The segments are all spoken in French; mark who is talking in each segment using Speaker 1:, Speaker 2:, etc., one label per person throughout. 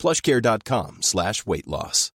Speaker 1: plushcare.com slash weight loss.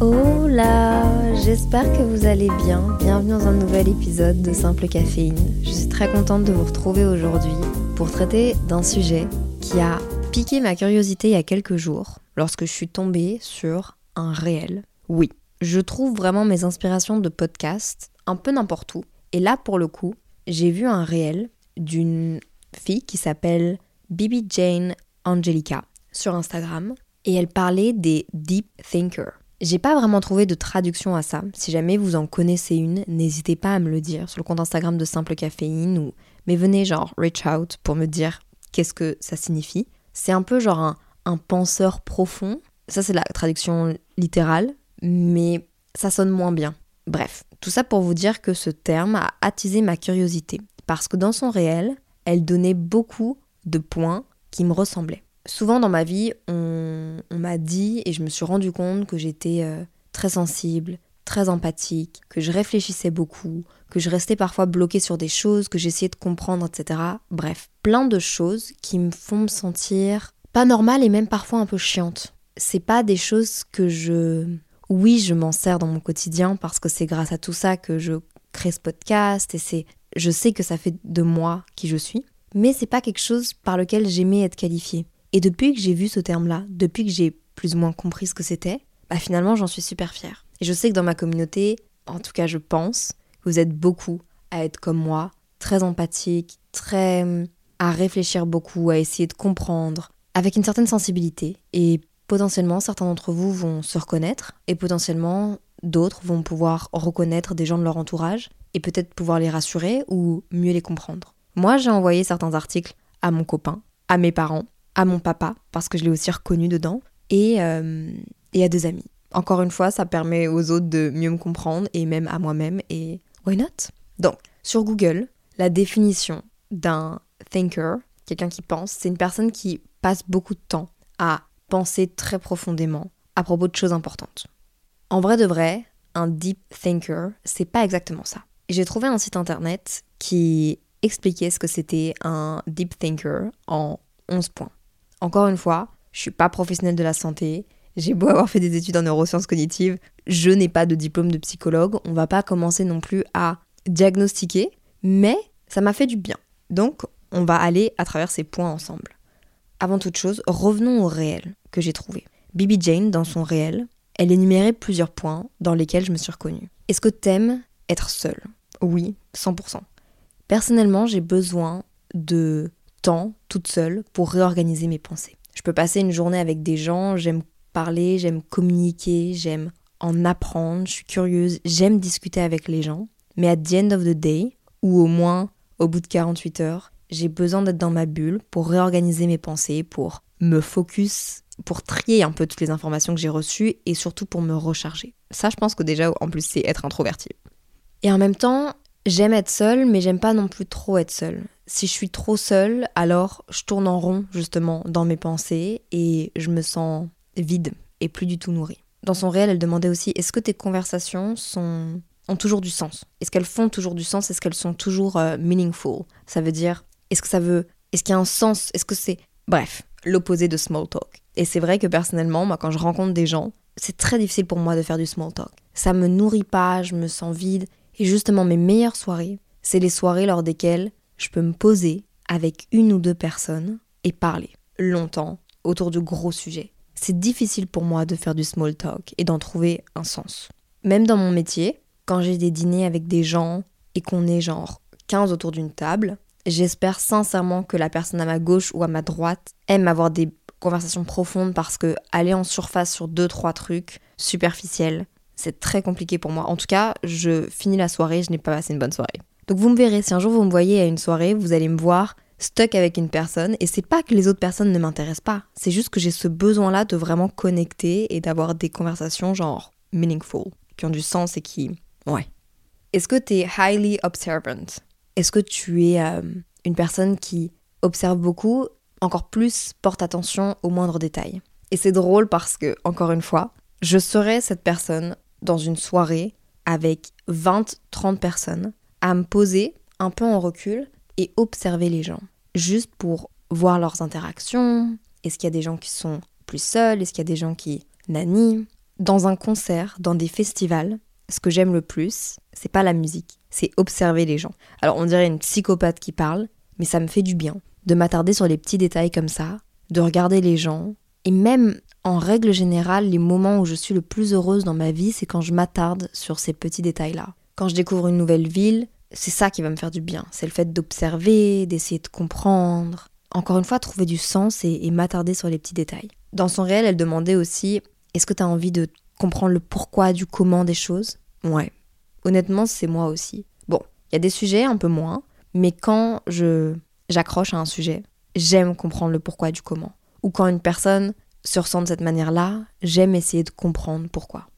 Speaker 2: Hola, j'espère que vous allez bien. Bienvenue dans un nouvel épisode de Simple Caféine. Je suis très contente de vous retrouver aujourd'hui pour traiter d'un sujet qui a piqué ma curiosité il y a quelques jours lorsque je suis tombée sur un réel. Oui, je trouve vraiment mes inspirations de podcast un peu n'importe où. Et là, pour le coup, j'ai vu un réel d'une fille qui s'appelle Bibi Jane Angelica sur Instagram et elle parlait des deep thinkers. J'ai pas vraiment trouvé de traduction à ça. Si jamais vous en connaissez une, n'hésitez pas à me le dire sur le compte Instagram de Simple Caféine ou mais venez genre reach out pour me dire qu'est-ce que ça signifie. C'est un peu genre un, un penseur profond. Ça c'est la traduction littérale, mais ça sonne moins bien. Bref, tout ça pour vous dire que ce terme a attisé ma curiosité parce que dans son réel, elle donnait beaucoup de points qui me ressemblaient. Souvent dans ma vie, on, m'a dit et je me suis rendu compte que j'étais euh, très sensible, très empathique, que je réfléchissais beaucoup, que je restais parfois bloquée sur des choses, que j'essayais de comprendre, etc. Bref, plein de choses qui me font me sentir pas normale et même parfois un peu chiante. C'est pas des choses que je. Oui, je m'en sers dans mon quotidien parce que c'est grâce à tout ça que je crée ce podcast et c'est. Je sais que ça fait de moi qui je suis, mais c'est pas quelque chose par lequel j'aimais être qualifiée. Et depuis que j'ai vu ce terme-là, depuis que j'ai plus ou moins compris ce que c'était, bah finalement j'en suis super fière. Et je sais que dans ma communauté, en tout cas je pense, vous êtes beaucoup à être comme moi, très empathique, très à réfléchir beaucoup, à essayer de comprendre, avec une certaine sensibilité. Et potentiellement certains d'entre vous vont se reconnaître et potentiellement d'autres vont pouvoir reconnaître des gens de leur entourage et peut-être pouvoir les rassurer ou mieux les comprendre. Moi j'ai envoyé certains articles à mon copain, à mes parents, à mon papa, parce que je l'ai aussi reconnu dedans, et, euh, à deux amis. Encore une fois, ça permet aux autres de mieux me comprendre, et même à moi-même, et why not? Donc, sur Google, la définition d'un thinker, quelqu'un qui pense, c'est une personne qui passe beaucoup de temps à penser très profondément à propos de choses importantes. En vrai de vrai, un deep thinker, c'est pas exactement ça. J'ai trouvé un site internet qui expliquait ce que c'était un deep thinker en 11 points. Encore une fois, je suis pas professionnelle de la santé. J'ai beau avoir fait des études en neurosciences cognitives, je n'ai pas de diplôme de psychologue. On va pas commencer non plus à diagnostiquer, mais ça m'a fait du bien. Donc, on va aller à travers ces points ensemble. Avant toute chose, revenons au réel que j'ai trouvé. Bibi Jane, dans son réel, elle énumérait plusieurs points dans lesquels je me suis reconnue. Est-ce que t'aimes être seule? Oui, 100%. Personnellement, j'ai besoin de temps toute seule pour réorganiser mes pensées. Je peux passer une journée avec des gens, j'aime parler, j'aime communiquer, j'aime en apprendre, je suis curieuse, j'aime discuter avec les gens. Mais à the end of the day, ou au moins au bout de 48 heures, j'ai besoin d'être dans ma bulle pour réorganiser mes pensées, pour me focus, pour trier un peu toutes les informations que j'ai reçues et surtout pour me recharger. Ça, je pense que déjà, en plus, c'est être introverti. Et en même temps, J'aime être seule, mais j'aime pas non plus trop être seule. Si je suis trop seule, alors je tourne en rond justement dans mes pensées et je me sens vide et plus du tout nourrie. Dans son réel, elle demandait aussi est-ce que tes conversations ont toujours du sens? Est-ce qu'elles font toujours du sens? Est-ce qu'elles sont toujours euh, meaningful? Ça veut dire est-ce que ça veut est-ce qu'il y a un sens Est-ce que c'est bref, l'opposé de small talk. Et c'est vrai que personnellement, moi quand je rencontre des gens, c'est très difficile pour moi de faire du small talk. Ça me nourrit pas, je me sens vide et justement, mes meilleures soirées, c'est les soirées lors desquelles je peux me poser avec une ou deux personnes et parler longtemps autour de gros sujets. C'est difficile pour moi de faire du small talk et d'en trouver un sens. Même dans mon métier, quand j'ai des dîners avec des gens et qu'on est genre 15 autour d'une table, j'espère sincèrement que la personne à ma gauche ou à ma droite aime avoir des conversations profondes parce que aller en surface sur deux trois trucs superficiels, c'est très compliqué pour moi. En tout cas, je finis la soirée, je n'ai pas passé une bonne soirée. Donc vous me verrez, si un jour vous me voyez à une soirée, vous allez me voir stuck avec une personne et c'est pas que les autres personnes ne m'intéressent pas, c'est juste que j'ai ce besoin-là de vraiment connecter et d'avoir des conversations genre meaningful, qui ont du sens et qui ouais. Est-ce que tu es highly observant? Est-ce que tu es euh, une personne qui observe beaucoup, encore plus porte attention aux moindres détails Et c'est drôle parce que encore une fois, je serais cette personne dans une soirée avec 20 30 personnes à me poser un peu en recul et observer les gens, juste pour voir leurs interactions. Est-ce qu'il y a des gens qui sont plus seuls? Est-ce qu'il y a des gens qui nanient? Dans un concert, dans des festivals, ce que j'aime le plus, c'est pas la musique, c'est observer les gens. Alors on dirait une psychopathe qui parle, mais ça me fait du bien de m'attarder sur les petits détails comme ça, de regarder les gens, et même en règle générale, les moments où je suis le plus heureuse dans ma vie, c'est quand je m'attarde sur ces petits détails-là. Quand je découvre une nouvelle ville, c'est ça qui va me faire du bien. C'est le fait d'observer, d'essayer de comprendre. Encore une fois, trouver du sens et, m'attarder sur les petits détails. Dans son réel, elle demandait aussi Est-ce que tu as envie de comprendre le pourquoi du comment des choses? Ouais. Honnêtement, c'est moi aussi. Bon, il y a des sujets un peu moins, mais quand je j'accroche à un sujet, j'aime comprendre le pourquoi du comment. Ou quand une personne se ressent de cette manière-là, j'aime essayer de comprendre pourquoi.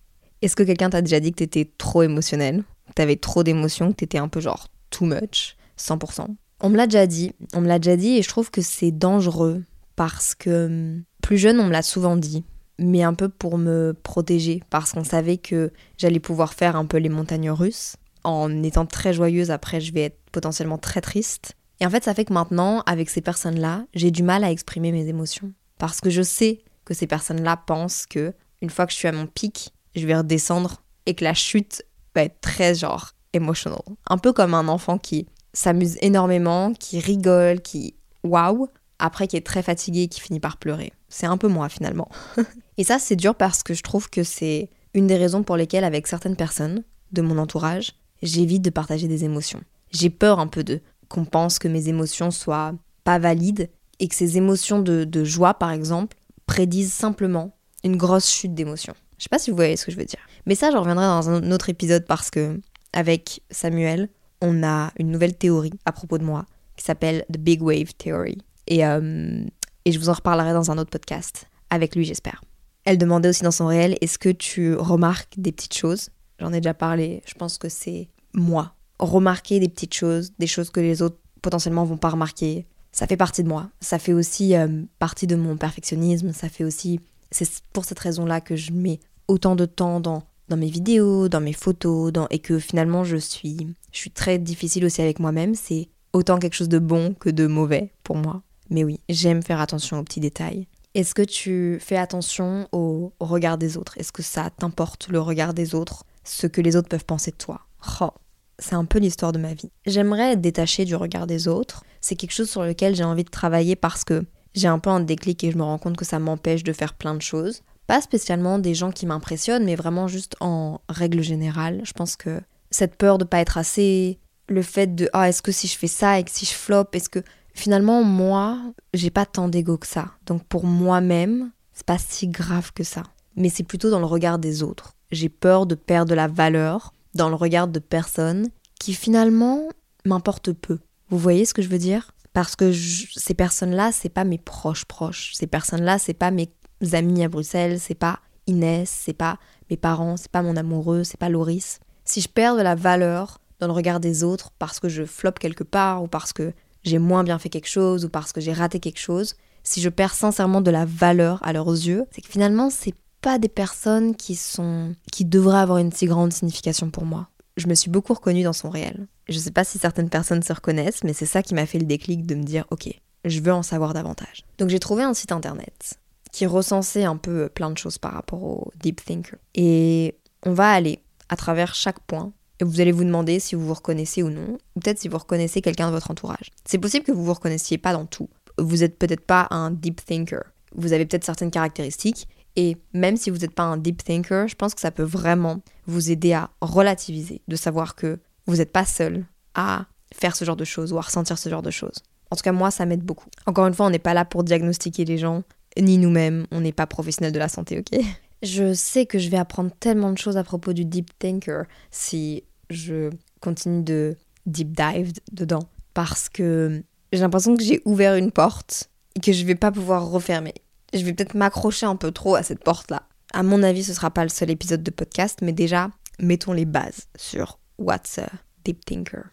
Speaker 2: Est-ce que quelqu'un t'a déjà dit que t'étais trop émotionnel? T'avais trop d'émotions, que t'étais un peu genre too much, 100%. On me l'a déjà dit, on me l'a déjà dit et je trouve que c'est dangereux parce que hum, plus jeune, on me l'a souvent dit, mais un peu pour me protéger parce qu'on savait que j'allais pouvoir faire un peu les montagnes russes. En étant très joyeuse, après, je vais être potentiellement très triste. Et en fait, ça fait que maintenant, avec ces personnes-là, j'ai du mal à exprimer mes émotions. Parce que je sais que ces personnes-là pensent que, une fois que je suis à mon pic, je vais redescendre et que la chute va être très genre emotional. Un peu comme un enfant qui s'amuse énormément, qui rigole, qui waouh, après qui est très fatigué et qui finit par pleurer. C'est un peu moi finalement. et ça c'est dur parce que je trouve que c'est une des raisons pour lesquelles avec certaines personnes de mon entourage, j'évite de partager des émotions. J'ai peur un peu de qu'on pense que mes émotions soient pas valides et que ces émotions de, joie par exemple prédisent simplement une grosse chute d'émotions. Je sais pas si vous voyez ce que je veux dire. Mais ça, j'en reviendrai dans un autre épisode parce que, avec Samuel, on a une nouvelle théorie à propos de moi qui s'appelle The Big Wave Theory. Et, euh, et je vous en reparlerai dans un autre podcast, avec lui, j'espère. Elle demandait aussi dans son réel est-ce que tu remarques des petites choses? J'en ai déjà parlé, je pense que c'est moi. Remarquer des petites choses, des choses que les autres potentiellement vont pas remarquer, ça fait partie de moi. Ça fait aussi euh, partie de mon perfectionnisme, ça fait aussi c'est pour cette raison-là que je mets autant de temps dans, mes vidéos, dans mes photos, et que finalement je suis, je suis très difficile aussi avec moi-même. C'est autant quelque chose de bon que de mauvais pour moi. Mais oui, j'aime faire attention aux petits détails. Est-ce que tu fais attention au regard des autres? Est-ce que ça t'importe le regard des autres Ce que les autres peuvent penser de toi? Oh, C'est un peu l'histoire de ma vie. J'aimerais être détachée du regard des autres. C'est quelque chose sur lequel j'ai envie de travailler parce que j'ai un peu un déclic et je me rends compte que ça m'empêche de faire plein de choses. Pas spécialement des gens qui m'impressionnent, mais vraiment juste en règle générale. Je pense que cette peur de pas être assez, le fait de ah est-ce que si je fais ça et que si je flop, est-ce que finalement moi j'ai pas tant d'ego que ça. Donc pour moi-même c'est pas si grave que ça. Mais c'est plutôt dans le regard des autres. J'ai peur de perdre la valeur dans le regard de personnes qui finalement m'importent peu. Vous voyez ce que je veux dire? Parce que ces personnes-là, c'est pas mes proches proches. Ces personnes-là, c'est pas mes amis à Bruxelles, c'est pas Inès, c'est pas mes parents, c'est pas mon amoureux, c'est pas Loris. Si je perds de la valeur dans le regard des autres parce que je floppe quelque part ou parce que j'ai moins bien fait quelque chose ou parce que j'ai raté quelque chose, si je perds sincèrement de la valeur à leurs yeux, c'est que finalement c'est pas des personnes qui sont qui devraient avoir une si grande signification pour moi je me suis beaucoup reconnue dans son réel. Je sais pas si certaines personnes se reconnaissent, mais c'est ça qui m'a fait le déclic de me dire ok, je veux en savoir davantage. Donc j'ai trouvé un site internet qui recensait un peu plein de choses par rapport au Deep Thinker. Et on va aller à travers chaque point et vous allez vous demander si vous vous reconnaissez ou non, ou peut-être si vous reconnaissez quelqu'un de votre entourage. C'est possible que vous vous reconnaissiez pas dans tout. Vous êtes peut-être pas un deep thinker. Vous avez peut-être certaines caractéristiques, et même si vous n'êtes pas un deep thinker, je pense que ça peut vraiment vous aider à relativiser, de savoir que vous n'êtes pas seul à faire ce genre de choses ou à ressentir ce genre de choses. En tout cas, moi, ça m'aide beaucoup. Encore une fois, on n'est pas là pour diagnostiquer les gens, ni nous-mêmes, on n'est pas professionnels de la santé, ok? Je sais que je vais apprendre tellement de choses à propos du deep thinker si je continue de deep dive dedans. Parce que j'ai l'impression que j'ai ouvert une porte et que je vais pas pouvoir refermer. Je vais peut-être m'accrocher un peu trop à cette porte-là. À mon avis, ce sera pas le seul épisode de podcast, mais déjà, mettons les bases sur What's a Deep Thinker.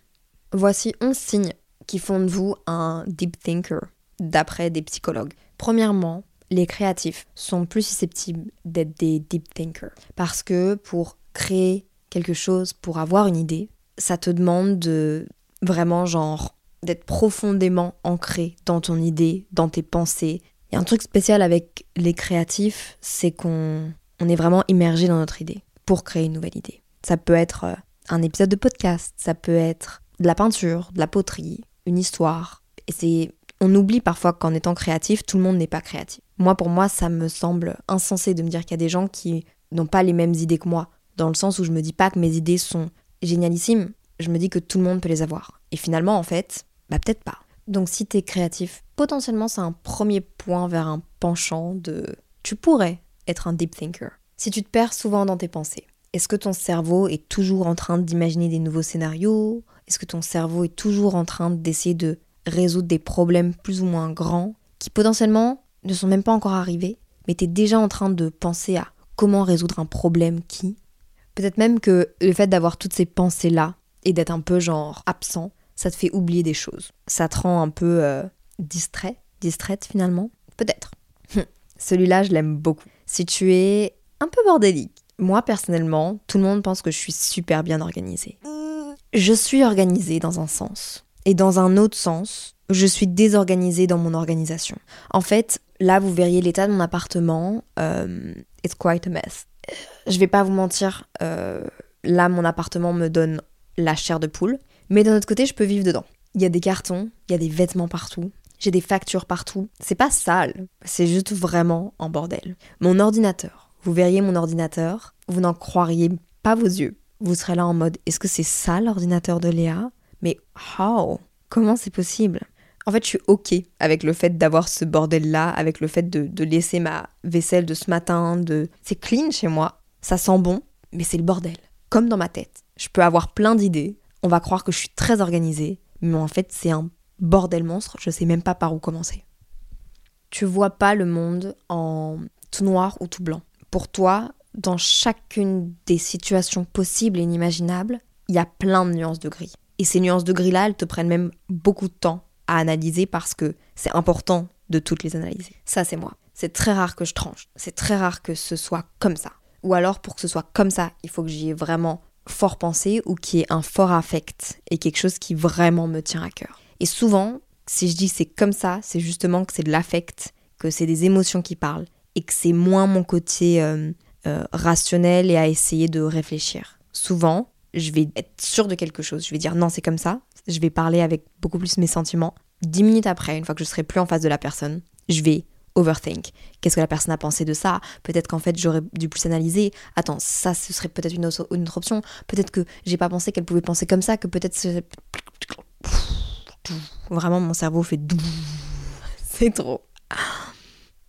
Speaker 2: Voici 11 signes qui font de vous un deep thinker, d'après des psychologues. Premièrement, les créatifs sont plus susceptibles d'être des deep thinkers. Parce que pour créer quelque chose, pour avoir une idée, ça te demande de vraiment genre d'être profondément ancré dans ton idée, dans tes pensées. Il y a un truc spécial avec les créatifs, c'est qu'on on est vraiment immergé dans notre idée pour créer une nouvelle idée. Ça peut être euh, un épisode de podcast, ça peut être de la peinture, de la poterie, une histoire. Et c'est on oublie parfois qu'en étant créatif, tout le monde n'est pas créatif. Moi, pour moi, ça me semble insensé de me dire qu'il y a des gens qui n'ont pas les mêmes idées que moi, dans le sens où je me dis pas que mes idées sont génialissimes, je me dis que tout le monde peut les avoir. Et finalement, en fait, bah peut-être pas. Donc si tu es créatif, potentiellement c'est un premier point vers un penchant de tu pourrais être un deep thinker. Si tu te perds souvent dans tes pensées, est-ce que ton cerveau est toujours en train d'imaginer des nouveaux scénarios? Est-ce que ton cerveau est toujours en train d'essayer de résoudre des problèmes plus ou moins grands qui potentiellement ne sont même pas encore arrivés, mais tu es déjà en train de penser à comment résoudre un problème qui. Peut-être même que le fait d'avoir toutes ces pensées-là et d'être un peu genre absent, ça te fait oublier des choses. Ça te rend un peu euh, distrait, distraite finalement. Peut-être. Hum, celui-là, je l'aime beaucoup. Si tu es un peu bordélique, moi personnellement, tout le monde pense que je suis super bien organisée. Je suis organisée dans un sens. Et dans un autre sens, je suis désorganisée dans mon organisation. En fait, là, vous verriez l'état de mon appartement. Euh, it's quite a mess. Je vais pas vous mentir, euh, là, mon appartement me donne la chair de poule. Mais d'un autre côté, je peux vivre dedans. Il y a des cartons, il y a des vêtements partout, j'ai des factures partout. C'est pas sale, c'est juste vraiment en bordel. Mon ordinateur, vous verriez mon ordinateur, vous n'en croiriez pas vos yeux. Vous serez là en mode est-ce que c'est ça l'ordinateur de Léa? Mais how? Comment c'est possible? En fait, je suis ok avec le fait d'avoir ce bordel-là, avec le fait de, laisser ma vaisselle de ce matin, de... C'est clean chez moi, ça sent bon, mais c'est le bordel. Comme dans ma tête. Je peux avoir plein d'idées, on va croire que je suis très organisée, mais en fait, c'est un bordel monstre, je sais même pas par où commencer. Tu vois pas le monde en tout noir ou tout blanc. Pour toi, dans chacune des situations possibles et inimaginables, il y a plein de nuances de gris. Et ces nuances de gris-là, elles te prennent même beaucoup de temps à analyser parce que c'est important de toutes les analyser. Ça, c'est moi. C'est très rare que je tranche. C'est très rare que ce soit comme ça. Ou alors, pour que ce soit comme ça, il faut que j'y ai vraiment fort pensé ou qu'il y ait un fort affect et quelque chose qui vraiment me tient à cœur. Et souvent, si je dis c'est comme ça, c'est justement que c'est de l'affect, que c'est des émotions qui parlent et que c'est moins mon côté euh, euh, rationnel et à essayer de réfléchir. Souvent, je vais être sûre de quelque chose. Je vais dire non, c'est comme ça. Je vais parler avec beaucoup plus mes sentiments. Dix minutes après, une fois que je serai plus en face de la personne, je vais overthink. Qu'est-ce que la personne a pensé de ça? Peut-être qu'en fait j'aurais dû plus analyser. Attends, ça ce serait peut-être une, autre, option. Peut-être que j'ai pas pensé qu'elle pouvait penser comme ça, que peut-être vraiment mon cerveau fait c'est trop.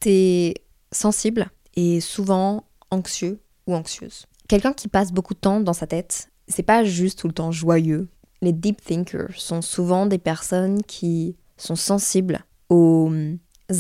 Speaker 2: T'es sensible et souvent anxieux ou anxieuse. Quelqu'un qui passe beaucoup de temps dans sa tête c'est pas juste tout le temps joyeux. Les deep thinkers sont souvent des personnes qui sont sensibles aux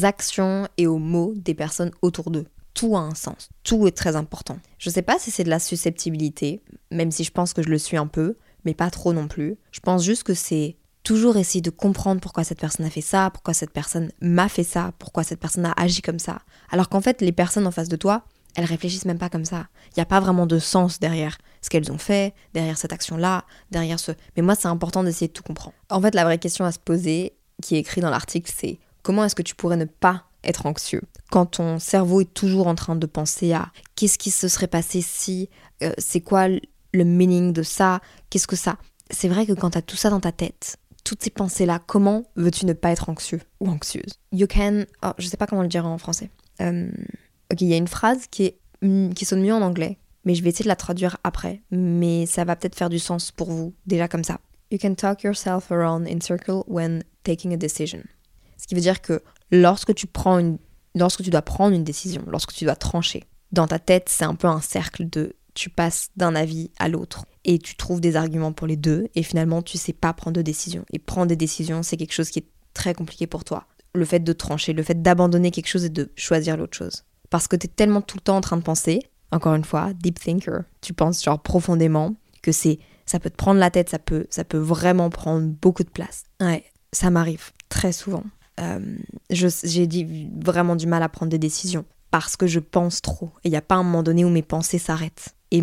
Speaker 2: actions et aux mots des personnes autour d'eux. Tout a un sens, tout est très important. Je sais pas si c'est de la susceptibilité, même si je pense que je le suis un peu, mais pas trop non plus. Je pense juste que c'est toujours essayer de comprendre pourquoi cette personne a fait ça, pourquoi cette personne m'a fait ça, pourquoi cette personne a agi comme ça. Alors qu'en fait, les personnes en face de toi, elles réfléchissent même pas comme ça. Il n'y a pas vraiment de sens derrière ce qu'elles ont fait, derrière cette action-là, derrière ce... Mais moi, c'est important d'essayer de tout comprendre. En fait, la vraie question à se poser, qui est écrite dans l'article, c'est comment est-ce que tu pourrais ne pas être anxieux quand ton cerveau est toujours en train de penser à qu'est-ce qui se serait passé si, euh, c'est quoi le meaning de ça, qu'est-ce que ça. C'est vrai que quand tu as tout ça dans ta tête, toutes ces pensées-là, comment veux-tu ne pas être anxieux ou anxieuse? You can... Oh, je sais pas comment le dire en français. Euh, Ok, il y a une phrase qui, sonne mieux en anglais, mais je vais essayer de la traduire après. Mais ça va peut-être faire du sens pour vous, déjà comme ça. You can talk yourself around in circle when taking a decision. Ce qui veut dire que lorsque tu prends lorsque tu dois prendre une décision, lorsque tu dois trancher, dans ta tête, c'est un peu un cercle de tu passes d'un avis à l'autre et tu trouves des arguments pour les deux et finalement tu sais pas prendre de décision. Et prendre des décisions, c'est quelque chose qui est très compliqué pour toi. Le fait de trancher, le fait d'abandonner quelque chose et de choisir l'autre chose. Parce que tu es tellement tout le temps en train de penser, encore une fois, deep thinker, tu penses genre profondément que c'est ça peut te prendre la tête, ça peut ça peut vraiment prendre beaucoup de place. Ouais, ça m'arrive très souvent. Euh, j'ai dit vraiment du mal à prendre des décisions parce que je pense trop. Et il n'y a pas un moment donné où mes pensées s'arrêtent. Et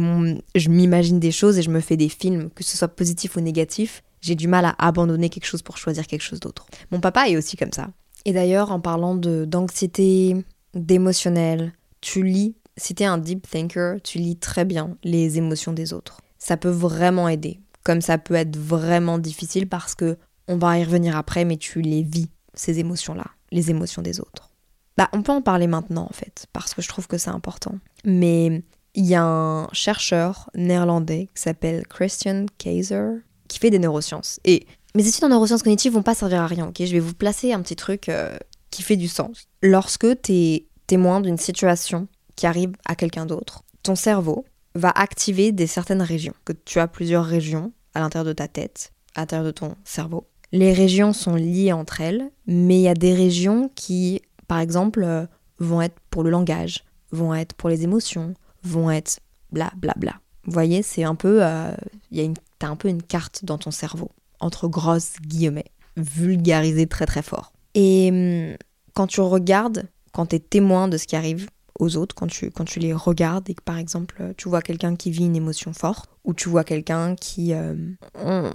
Speaker 2: je m'imagine des choses et je me fais des films, que ce soit positif ou négatif. J'ai du mal à abandonner quelque chose pour choisir quelque chose d'autre. Mon papa est aussi comme ça. Et d'ailleurs, en parlant d'anxiété, d'émotionnel, tu lis, si tu es un deep thinker, tu lis très bien les émotions des autres. Ça peut vraiment aider. Comme ça peut être vraiment difficile parce que on va y revenir après, mais tu les vis, ces émotions-là, les émotions des autres. Bah, on peut en parler maintenant en fait, parce que je trouve que c'est important. Mais il y a un chercheur néerlandais qui s'appelle Christian Kaiser qui fait des neurosciences. Et mes études en neurosciences cognitives vont pas servir à rien, ok? Je vais vous placer un petit truc euh, qui fait du sens. Lorsque tu es témoin d'une situation qui arrive à quelqu'un d'autre, ton cerveau va activer des certaines régions. Que tu as plusieurs régions à l'intérieur de ta tête, à l'intérieur de ton cerveau. Les régions sont liées entre elles, mais il y a des régions qui par exemple, euh, vont être pour le langage, vont être pour les émotions, vont être bla bla bla. Vous voyez, c'est un peu, euh, y a t'as un peu une carte dans ton cerveau, entre grosses guillemets, vulgarisée très très fort. Et hum, quand tu regardes, quand tu es témoin de ce qui arrive aux autres, quand tu, quand tu les regardes et que par exemple tu vois quelqu'un qui vit une émotion forte, ou tu vois quelqu'un qui... Euh, on,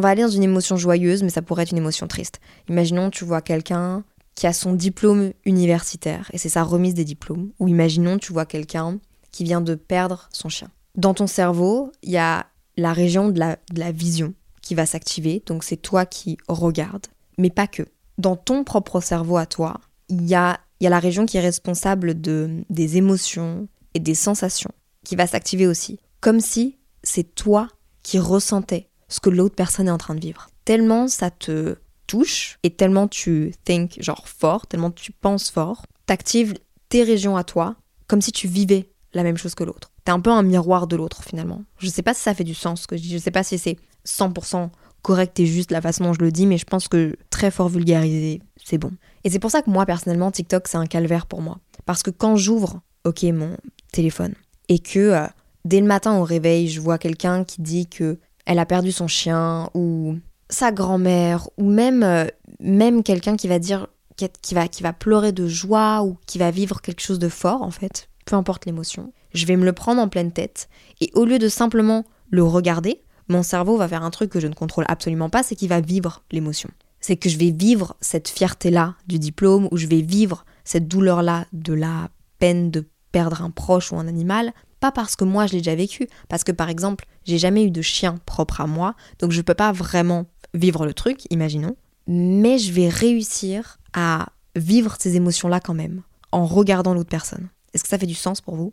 Speaker 2: va aller dans une émotion joyeuse, mais ça pourrait être une émotion triste. Imaginons tu vois quelqu'un qui a son diplôme universitaire, et c'est sa remise des diplômes, ou imaginons tu vois quelqu'un qui vient de perdre son chien. Dans ton cerveau, il y a la région de la, vision qui va s'activer, donc c'est toi qui regardes, mais pas que. Dans ton propre cerveau à toi, il y a, la région qui est responsable de, des émotions et des sensations qui va s'activer aussi, comme si c'est toi qui ressentais ce que l'autre personne est en train de vivre. Tellement ça te touche et tellement tu think genre fort, tellement tu penses fort, t'actives tes régions à toi comme si tu vivais la même chose que l'autre. T'es un peu un miroir de l'autre finalement. Je sais pas si ça fait du sens ce que je dis, je sais pas si c'est 100% correct et juste la façon dont je le dis, mais je pense que très fort vulgarisé, c'est bon. Et c'est pour ça que moi personnellement TikTok c'est un calvaire pour moi. Parce que quand j'ouvre, ok, mon téléphone, et que euh, dès le matin au réveil, je vois quelqu'un qui dit que elle a perdu son chien ou sa grand-mère ou même, euh, même quelqu'un qui va dire qui va, qui va pleurer de joie ou qui va vivre quelque chose de fort en fait, peu importe l'émotion, je vais me le prendre en pleine tête et au lieu de simplement le regarder, mon cerveau va faire un truc que je ne contrôle absolument pas, c'est qu'il va vivre l'émotion. C'est que je vais vivre cette fierté-là du diplôme ou je vais vivre cette douleur-là de la peine de perdre un proche ou un animal, pas parce que moi je l'ai déjà vécu, parce que par exemple, j'ai jamais eu de chien propre à moi, donc je peux pas vraiment vivre le truc, imaginons, mais je vais réussir à vivre ces émotions-là quand même, en regardant l'autre personne. Est-ce que ça fait du sens pour vous?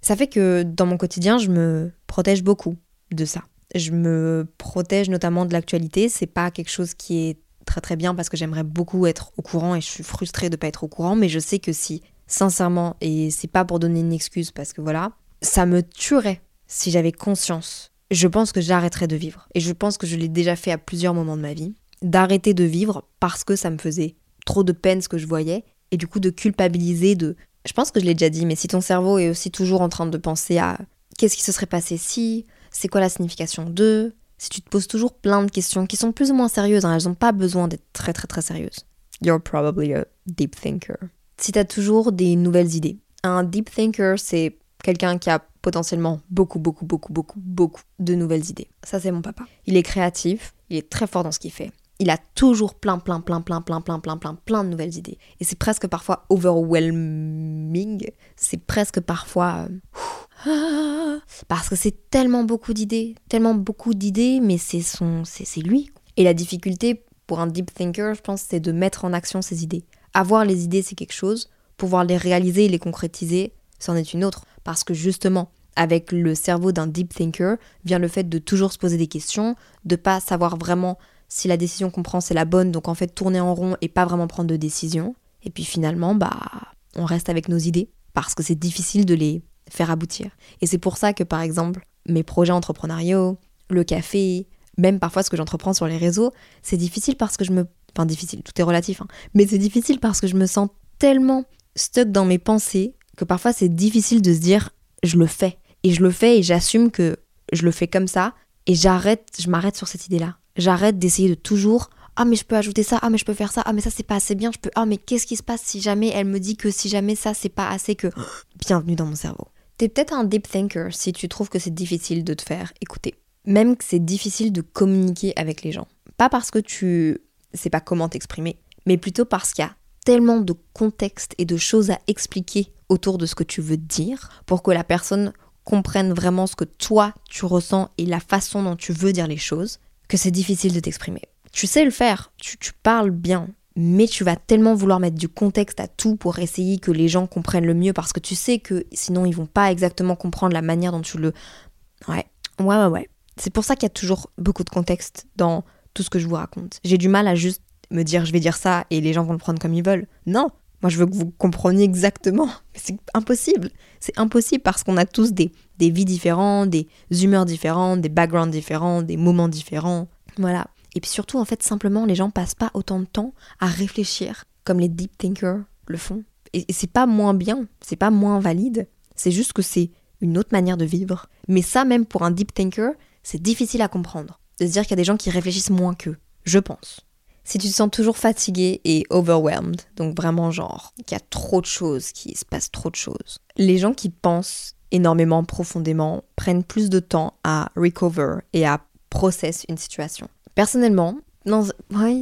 Speaker 2: Ça fait que dans mon quotidien, je me protège beaucoup de ça. Je me protège notamment de l'actualité, c'est pas quelque chose qui est très très bien parce que j'aimerais beaucoup être au courant et je suis frustrée de pas être au courant, mais je sais que si, sincèrement, et c'est pas pour donner une excuse parce que voilà, ça me tuerait si j'avais conscience je pense que j'arrêterais de vivre. Et je pense que je l'ai déjà fait à plusieurs moments de ma vie. D'arrêter de vivre parce que ça me faisait trop de peine ce que je voyais. Et du coup de culpabiliser, de... Je pense que je l'ai déjà dit, mais si ton cerveau est aussi toujours en train de penser à qu'est-ce qui se serait passé si, c'est quoi la signification de, si tu te poses toujours plein de questions qui sont plus ou moins sérieuses, hein, elles n'ont pas besoin d'être très très très sérieuses. You're probably a deep thinker. Si tu as toujours des nouvelles idées. Un deep thinker, c'est quelqu'un qui a potentiellement beaucoup, beaucoup, beaucoup, beaucoup, beaucoup de nouvelles idées. Ça, c'est mon papa. Il est créatif, il est très fort dans ce qu'il fait. Il a toujours plein, plein, plein, plein, plein, plein, plein, plein, plein de nouvelles idées. Et c'est presque parfois overwhelming. C'est presque parfois... Euh, parce que c'est tellement beaucoup d'idées, tellement beaucoup d'idées, mais c'est son, c'est lui. Et la difficulté pour un deep thinker, je pense, c'est de mettre en action ses idées. Avoir les idées, c'est quelque chose. Pouvoir les réaliser et les concrétiser, c'en est une autre. Parce que justement, avec le cerveau d'un deep thinker vient le fait de toujours se poser des questions, de pas savoir vraiment si la décision qu'on prend c'est la bonne, donc en fait tourner en rond et pas vraiment prendre de décision. Et puis finalement, bah, on reste avec nos idées. parce que c'est difficile de les faire aboutir. Et c'est pour ça que, par exemple, mes projets entrepreneuriaux, le café, même parfois ce que j'entreprends sur les réseaux, c'est difficile parce que je me... Enfin, difficile, tout est relatif, hein. mais c'est difficile parce que je me sens tellement stuck dans mes pensées que parfois c'est difficile de se dire je le fais. Et je le fais et j'assume que je le fais comme ça et j'arrête, je m'arrête sur cette idée-là. J'arrête d'essayer de toujours ah mais je peux ajouter ça, ah mais je peux faire ça, ah mais ça c'est pas assez bien, je peux ah mais qu'est-ce qui se passe si jamais elle me dit que si jamais ça c'est pas assez que bienvenue dans mon cerveau. T'es peut-être un deep thinker si tu trouves que c'est difficile de te faire écouter. Même que c'est difficile de communiquer avec les gens. Pas parce que tu sais pas comment t'exprimer, mais plutôt parce qu'il y a tellement de contexte et de choses à expliquer autour de ce que tu veux dire pour que la personne comprenne vraiment ce que toi tu ressens et la façon dont tu veux dire les choses que c'est difficile de t'exprimer. Tu sais le faire, tu, tu parles bien, mais tu vas tellement vouloir mettre du contexte à tout pour essayer que les gens comprennent le mieux parce que tu sais que sinon ils vont pas exactement comprendre la manière dont tu le. Ouais, ouais, ouais, ouais. C'est pour ça qu'il y a toujours beaucoup de contexte dans tout ce que je vous raconte. J'ai du mal à juste me dire je vais dire ça et les gens vont le prendre comme ils veulent. Non, moi je veux que vous compreniez exactement. C'est impossible. C'est impossible parce qu'on a tous des, des vies différentes, des humeurs différentes, des backgrounds différents, des moments différents. Voilà. Et puis surtout, en fait, simplement, les gens passent pas autant de temps à réfléchir comme les deep thinkers le font. Et, c'est pas moins bien, c'est pas moins valide, c'est juste que c'est une autre manière de vivre. Mais ça, même pour un deep thinker, c'est difficile à comprendre. De se dire qu'il y a des gens qui réfléchissent moins qu'eux, je pense. Si tu te sens toujours fatigué et overwhelmed, donc vraiment genre qu'il y a trop de choses, qu'il se passe trop de choses, les gens qui pensent énormément profondément prennent plus de temps à recover et à process une situation. Personnellement, non,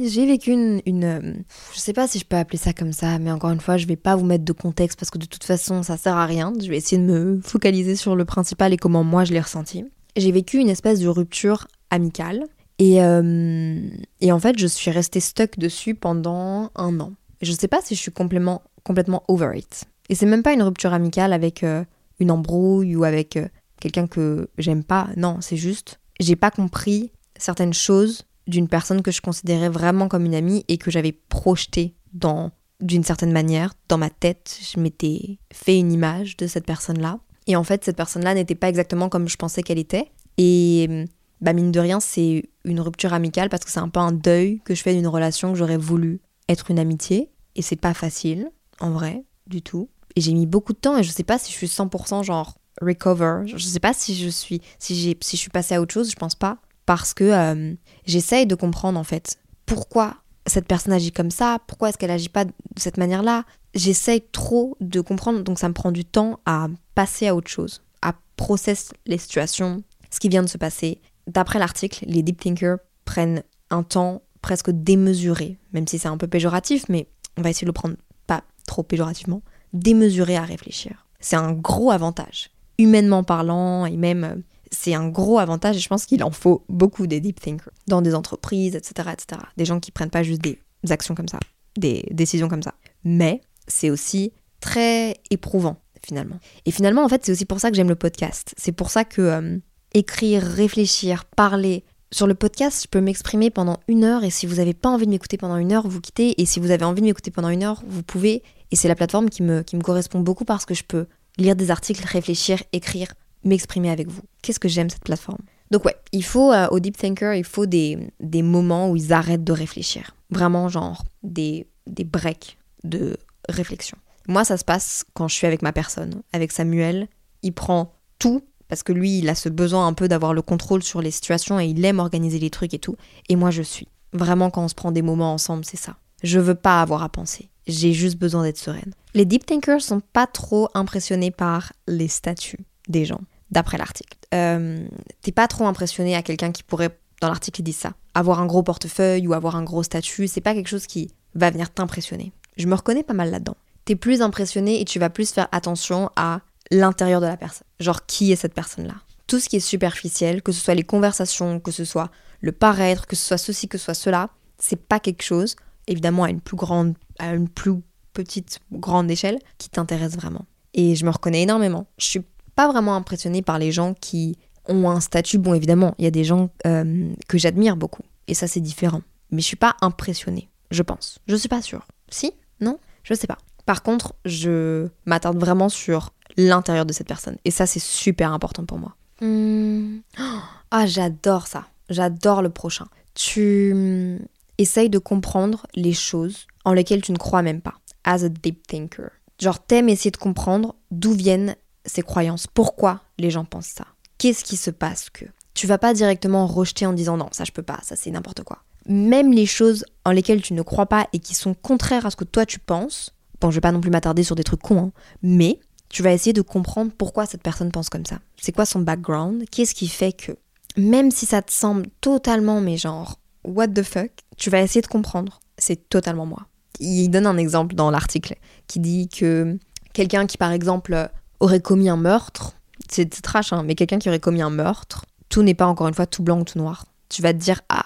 Speaker 2: j'ai vécu une, une, euh, Je sais pas si je peux appeler ça comme ça, mais encore une fois, je vais pas vous mettre de contexte parce que de toute façon, ça sert à rien. Je vais essayer de me focaliser sur le principal et comment moi je l'ai ressenti. J'ai vécu une espèce de rupture amicale et, euh, et en fait, je suis restée stuck dessus pendant un an. Je sais pas si je suis complètement, complètement over it. Et c'est même pas une rupture amicale avec euh, une embrouille ou avec quelqu'un que j'aime pas. Non, c'est juste, j'ai pas compris certaines choses d'une personne que je considérais vraiment comme une amie et que j'avais projeté dans d'une certaine manière dans ma tête, je m'étais fait une image de cette personne-là. Et en fait cette personne-là n'était pas exactement comme je pensais qu'elle était. Et bah mine de rien, c'est une rupture amicale parce que c'est un peu un deuil que je fais d'une relation que j'aurais voulu être une amitié. Et c'est pas facile en vrai du tout. Et j'ai mis beaucoup de temps et je sais pas si je suis 100% genre recover. Je sais pas si je suis si j'ai si je suis passée à autre chose, je pense pas parce que euh, j'essaye de comprendre en fait pourquoi cette personne agit comme ça, pourquoi est-ce qu'elle agit pas de cette manière-là. J'essaye trop de comprendre, donc ça me prend du temps à passer à autre chose, à processer les situations, ce qui vient de se passer. D'après l'article, les deep thinkers prennent un temps presque démesuré, même si c'est un peu péjoratif, mais on va essayer de le prendre pas trop péjorativement, démesuré à réfléchir. C'est un gros avantage, humainement parlant et même euh, c'est un gros avantage et je pense qu'il en faut beaucoup des deep thinkers dans des entreprises, etc., etc. Des gens qui prennent pas juste des actions comme ça, des décisions comme ça. Mais c'est aussi très éprouvant finalement. Et finalement, en fait, c'est aussi pour ça que j'aime le podcast. C'est pour ça que euh, écrire, réfléchir, parler. Sur le podcast, je peux m'exprimer pendant une heure et si vous n'avez pas envie de m'écouter pendant une heure, vous quittez. Et si vous avez envie de m'écouter pendant une heure, vous pouvez. Et c'est la plateforme qui me, qui me correspond beaucoup parce que je peux lire des articles, réfléchir, écrire m'exprimer avec vous. Qu'est-ce que j'aime cette plateforme? Donc ouais, il faut euh, au deep thinker, il faut des, des moments où ils arrêtent de réfléchir. Vraiment genre des, des breaks de réflexion. Moi, ça se passe quand je suis avec ma personne, avec Samuel. Il prend tout parce que lui, il a ce besoin un peu d'avoir le contrôle sur les situations et il aime organiser les trucs et tout. Et moi, je suis. Vraiment, quand on se prend des moments ensemble, c'est ça. Je veux pas avoir à penser. J'ai juste besoin d'être sereine. Les deep thinkers sont pas trop impressionnés par les statuts des gens d'après l'article. Euh, t'es pas trop impressionné à quelqu'un qui pourrait, dans l'article, il dit ça. Avoir un gros portefeuille ou avoir un gros statut, c'est pas quelque chose qui va venir t'impressionner. Je me reconnais pas mal là-dedans. T'es plus impressionné et tu vas plus faire attention à l'intérieur de la personne. Genre, qui est cette personne-là? Tout ce qui est superficiel, que ce soit les conversations, que ce soit le paraître, que ce soit ceci, que ce soit cela, c'est pas quelque chose, évidemment à une plus grande, à une plus petite, grande échelle, qui t'intéresse vraiment. Et je me reconnais énormément. Je suis pas vraiment impressionnée par les gens qui ont un statut. Bon, évidemment, il y a des gens euh, que j'admire beaucoup. Et ça, c'est différent. Mais je suis pas impressionnée, je pense. Je suis pas sûre. Si? Non? Je sais pas. Par contre, je m'attarde vraiment sur l'intérieur de cette personne. Et ça, c'est super important pour moi. Hmm. Ah, j'adore ça. J'adore le prochain. Tu hmm, essayes de comprendre les choses en lesquelles tu ne crois même pas. As a deep thinker. Genre, t'aimes essayer de comprendre d'où viennent ces croyances. Pourquoi les gens pensent ça? Qu'est-ce qui se passe que Tu vas pas directement rejeter en disant non, ça je peux pas, ça c'est n'importe quoi. Même les choses en lesquelles tu ne crois pas et qui sont contraires à ce que toi tu penses, bon, je vais pas non plus m'attarder sur des trucs cons, hein, mais tu vas essayer de comprendre pourquoi cette personne pense comme ça. C'est quoi son background? Qu'est-ce qui fait que même si ça te semble totalement, mais genre, what the fuck, tu vas essayer de comprendre. C'est totalement moi. Il donne un exemple dans l'article qui dit que quelqu'un qui, par exemple, aurait commis un meurtre, c'est trash, hein, mais quelqu'un qui aurait commis un meurtre, tout n'est pas encore une fois tout blanc ou tout noir. Tu vas te dire, ah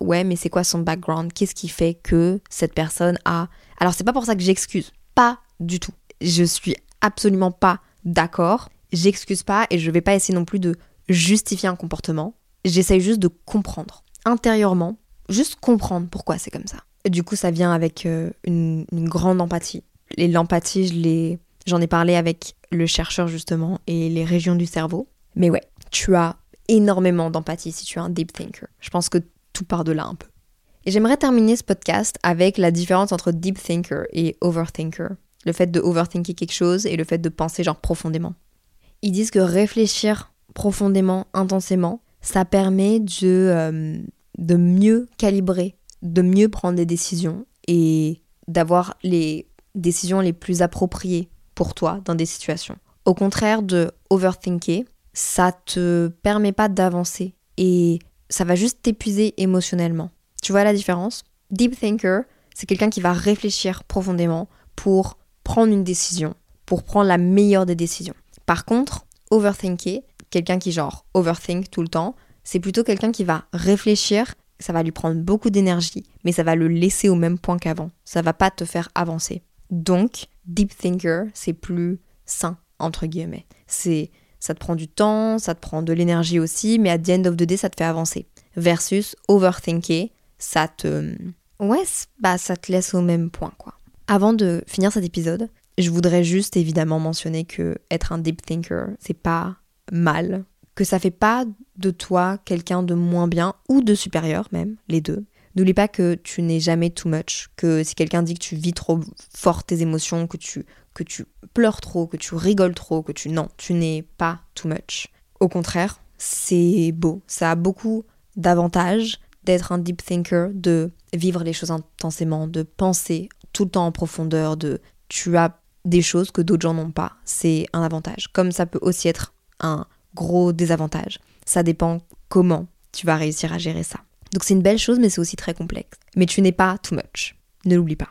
Speaker 2: ouais, mais c'est quoi son background? Qu'est-ce qui fait que cette personne a. Alors, c'est pas pour ça que j'excuse. Pas du tout. Je suis absolument pas d'accord. J'excuse pas et je vais pas essayer non plus de justifier un comportement. J'essaye juste de comprendre intérieurement, juste comprendre pourquoi c'est comme ça. Du coup, ça vient avec euh, une, grande empathie. Et l'empathie, j'en ai parlé avec le chercheur justement et les régions du cerveau. Mais ouais, tu as énormément d'empathie si tu es un deep thinker. Je pense que tout part de là un peu. Et j'aimerais terminer ce podcast avec la différence entre deep thinker et overthinker. Le fait de overthinker quelque chose et le fait de penser genre profondément. Ils disent que réfléchir profondément, intensément, ça permet de, euh, de mieux calibrer, de mieux prendre des décisions et d'avoir les décisions les plus appropriées pour toi dans des situations. Au contraire de overthinker, ça te permet pas d'avancer et ça va juste t'épuiser émotionnellement. Tu vois la différence? Deep thinker, c'est quelqu'un qui va réfléchir profondément pour prendre une décision, pour prendre la meilleure des décisions. Par contre, overthinker, quelqu'un qui genre overthink tout le temps, c'est plutôt quelqu'un qui va réfléchir, ça va lui prendre beaucoup d'énergie, mais ça va le laisser au même point qu'avant. Ça va pas te faire avancer. Donc, deep thinker, c'est plus sain entre guillemets. C'est ça te prend du temps, ça te prend de l'énergie aussi, mais à the end of the day, ça te fait avancer. Versus overthinker, ça te ouais, bah ça te laisse au même point quoi. Avant de finir cet épisode, je voudrais juste évidemment mentionner que être un deep thinker, c'est pas mal, que ça fait pas de toi quelqu'un de moins bien ou de supérieur même, les deux. N'oublie pas que tu n'es jamais too much, que si quelqu'un dit que tu vis trop fort tes émotions, que tu, que tu pleures trop, que tu rigoles trop, que tu... Non, tu n'es pas too much. Au contraire, c'est beau. Ça a beaucoup d'avantages d'être un deep thinker, de vivre les choses intensément, de penser tout le temps en profondeur, de tu as des choses que d'autres gens n'ont pas. C'est un avantage. Comme ça peut aussi être un gros désavantage. Ça dépend comment tu vas réussir à gérer ça. Donc c'est une belle chose, mais c'est aussi très complexe. Mais tu n'es pas too much. Ne l'oublie pas.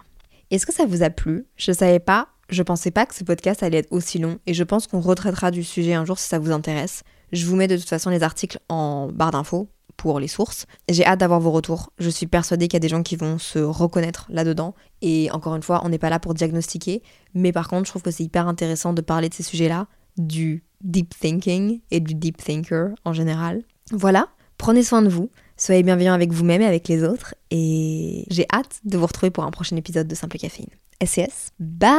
Speaker 2: Est-ce que ça vous a plu? Je ne savais pas, je pensais pas que ce podcast allait être aussi long et je pense qu'on retraitera du sujet un jour si ça vous intéresse. Je vous mets de toute façon les articles en barre d'infos pour les sources. J'ai hâte d'avoir vos retours. Je suis persuadée qu'il y a des gens qui vont se reconnaître là-dedans. Et encore une fois, on n'est pas là pour diagnostiquer. Mais par contre, je trouve que c'est hyper intéressant de parler de ces sujets-là, du deep thinking et du deep thinker en général. Voilà, prenez soin de vous, soyez bienveillants avec vous-même et avec les autres, et j'ai hâte de vous retrouver pour un prochain épisode de Simple Caféine. SES, bye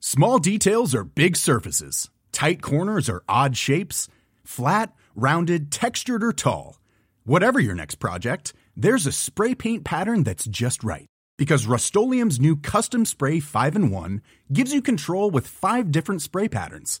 Speaker 3: Small details are big surfaces. Tight corners are odd shapes. Flat, rounded, textured, or tall. Whatever your next project, there's a spray paint pattern that's just right Because Rust new Custom Spray 5 in 1 gives you control with five different spray patterns.